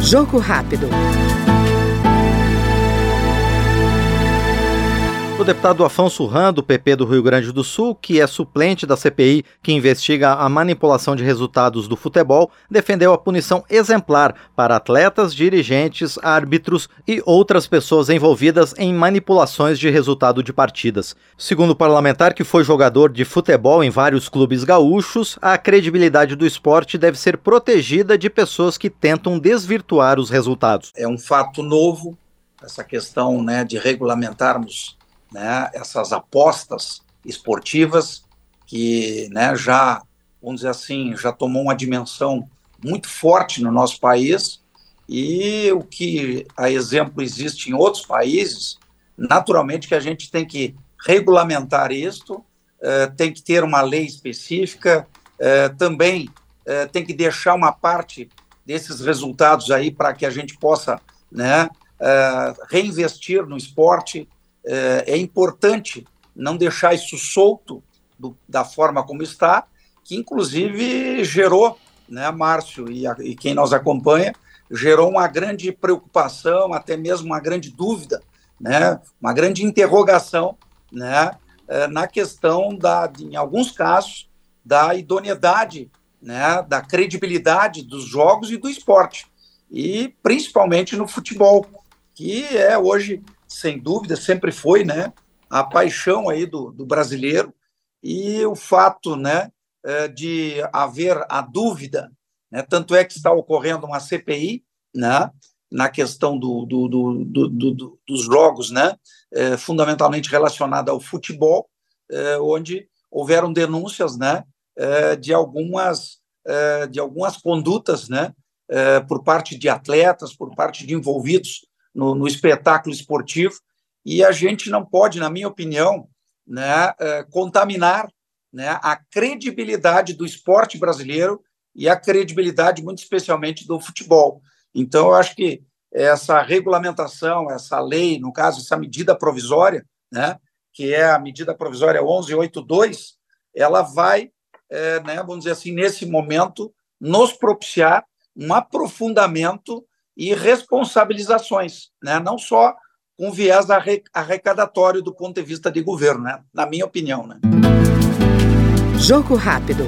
Jogo rápido. O deputado Afonso Ram, do PP do Rio Grande do Sul, que é suplente da CPI que investiga a manipulação de resultados do futebol, defendeu a punição exemplar para atletas, dirigentes, árbitros e outras pessoas envolvidas em manipulações de resultado de partidas. Segundo o parlamentar, que foi jogador de futebol em vários clubes gaúchos, a credibilidade do esporte deve ser protegida de pessoas que tentam desvirtuar os resultados. É um fato novo essa questão né, de regulamentarmos né, essas apostas esportivas que né, já, vamos dizer assim, já tomou uma dimensão muito forte no nosso país e o que, a exemplo, existe em outros países, naturalmente que a gente tem que regulamentar isto, eh, tem que ter uma lei específica, eh, também eh, tem que deixar uma parte desses resultados aí para que a gente possa né, reinvestir no esporte, é, é importante não deixar isso solto do, da forma como está, que inclusive gerou, né, Márcio e, a, e quem nos acompanha, gerou uma grande preocupação, até mesmo uma grande dúvida, né, uma grande interrogação, né, é, na questão da, em alguns casos, da idoneidade, né, da credibilidade dos jogos e do esporte, e principalmente no futebol, que é hoje sem dúvida, sempre foi, né, a paixão aí do, do brasileiro. E o fato, né, é, de haver a dúvida, né, tanto é que está ocorrendo uma CPI, né, na questão do, do, do, do dos jogos, né, é, fundamentalmente relacionada ao futebol, é, onde houveram denúncias, né, é, de algumas de algumas condutas, né, por parte de atletas, por parte de envolvidos no, no espetáculo esportivo, e a gente não pode, na minha opinião, né, eh, contaminar né, a credibilidade do esporte brasileiro e a credibilidade, muito especialmente, do futebol. Então, eu acho que essa regulamentação, essa lei, no caso, essa medida provisória, né, que é a medida provisória 1182, ela vai, é, né, vamos dizer assim, nesse momento, nos propiciar um aprofundamento e responsabilizações, né? não só com viés arrecadatório do ponto de vista de governo, né? na minha opinião. Né? Jogo rápido.